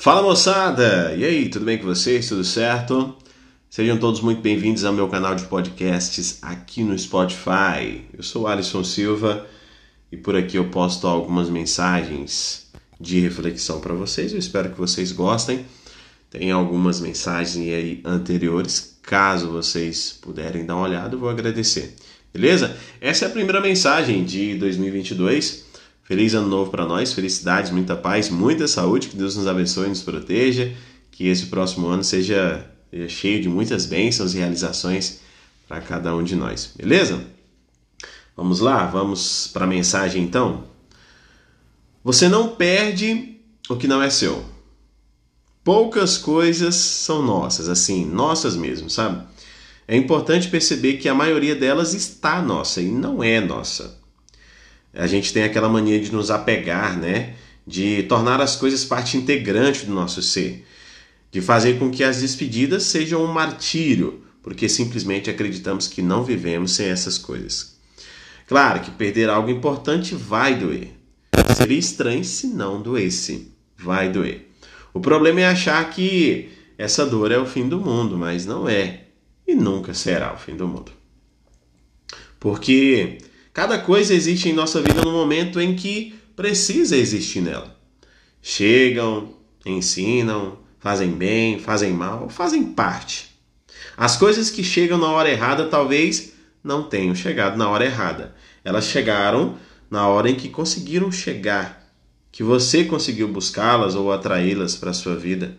Fala moçada! E aí, tudo bem com vocês? Tudo certo? Sejam todos muito bem-vindos ao meu canal de podcasts aqui no Spotify. Eu sou Alisson Silva e por aqui eu posto algumas mensagens de reflexão para vocês. Eu espero que vocês gostem. Tem algumas mensagens aí anteriores. Caso vocês puderem dar uma olhada, eu vou agradecer. Beleza? Essa é a primeira mensagem de 2022. Feliz ano novo para nós, felicidades, muita paz, muita saúde, que Deus nos abençoe e nos proteja, que esse próximo ano seja, seja cheio de muitas bênçãos e realizações para cada um de nós, beleza? Vamos lá, vamos para a mensagem então. Você não perde o que não é seu. Poucas coisas são nossas, assim, nossas mesmo, sabe? É importante perceber que a maioria delas está nossa e não é nossa a gente tem aquela mania de nos apegar, né? De tornar as coisas parte integrante do nosso ser, de fazer com que as despedidas sejam um martírio, porque simplesmente acreditamos que não vivemos sem essas coisas. Claro que perder algo importante vai doer. Seria estranho se não doesse. Vai doer. O problema é achar que essa dor é o fim do mundo, mas não é. E nunca será o fim do mundo. Porque Cada coisa existe em nossa vida no momento em que precisa existir nela. Chegam, ensinam, fazem bem, fazem mal, fazem parte. As coisas que chegam na hora errada talvez não tenham chegado na hora errada. Elas chegaram na hora em que conseguiram chegar, que você conseguiu buscá-las ou atraí-las para a sua vida.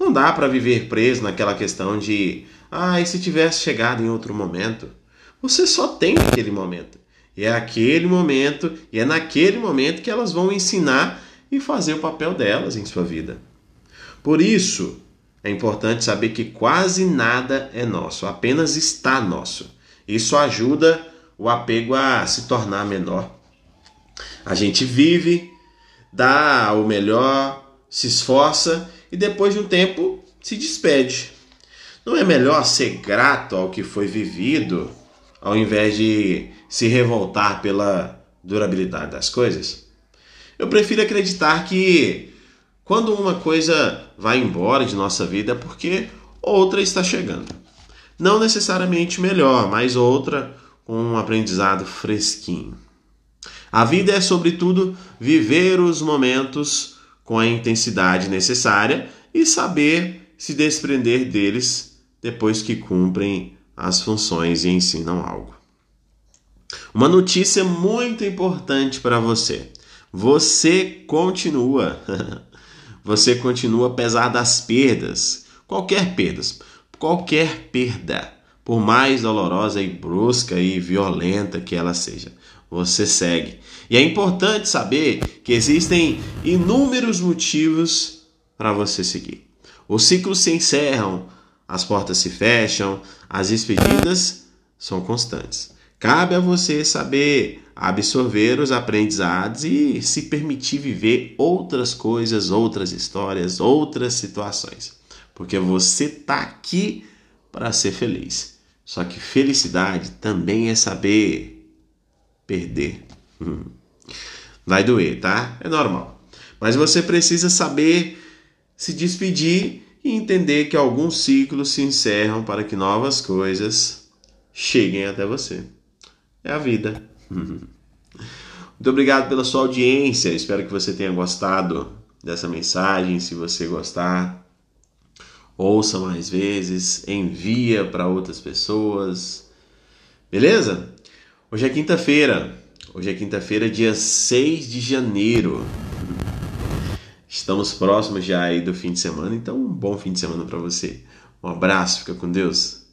Não dá para viver preso naquela questão de, ah, e se tivesse chegado em outro momento? Você só tem aquele momento. É aquele momento, e é naquele momento que elas vão ensinar e fazer o papel delas em sua vida. Por isso, é importante saber que quase nada é nosso, apenas está nosso. Isso ajuda o apego a se tornar menor. A gente vive, dá o melhor, se esforça e depois de um tempo se despede. Não é melhor ser grato ao que foi vivido ao invés de se revoltar pela durabilidade das coisas? Eu prefiro acreditar que quando uma coisa vai embora de nossa vida é porque outra está chegando. Não necessariamente melhor, mas outra com um aprendizado fresquinho. A vida é, sobretudo, viver os momentos com a intensidade necessária e saber se desprender deles depois que cumprem as funções e ensinam algo. Uma notícia muito importante para você. Você continua. você continua apesar das perdas. Qualquer perdas, qualquer perda, por mais dolorosa e brusca e violenta que ela seja, você segue. E é importante saber que existem inúmeros motivos para você seguir. Os ciclos se encerram, as portas se fecham, as despedidas são constantes. Cabe a você saber absorver os aprendizados e se permitir viver outras coisas, outras histórias, outras situações. Porque você está aqui para ser feliz. Só que felicidade também é saber perder. Vai doer, tá? É normal. Mas você precisa saber se despedir e entender que alguns ciclos se encerram para que novas coisas cheguem até você é a vida. Muito obrigado pela sua audiência. Espero que você tenha gostado dessa mensagem. Se você gostar, ouça mais vezes, envia para outras pessoas. Beleza? Hoje é quinta-feira. Hoje é quinta-feira, dia 6 de janeiro. Estamos próximos já aí do fim de semana, então um bom fim de semana para você. Um abraço, fica com Deus.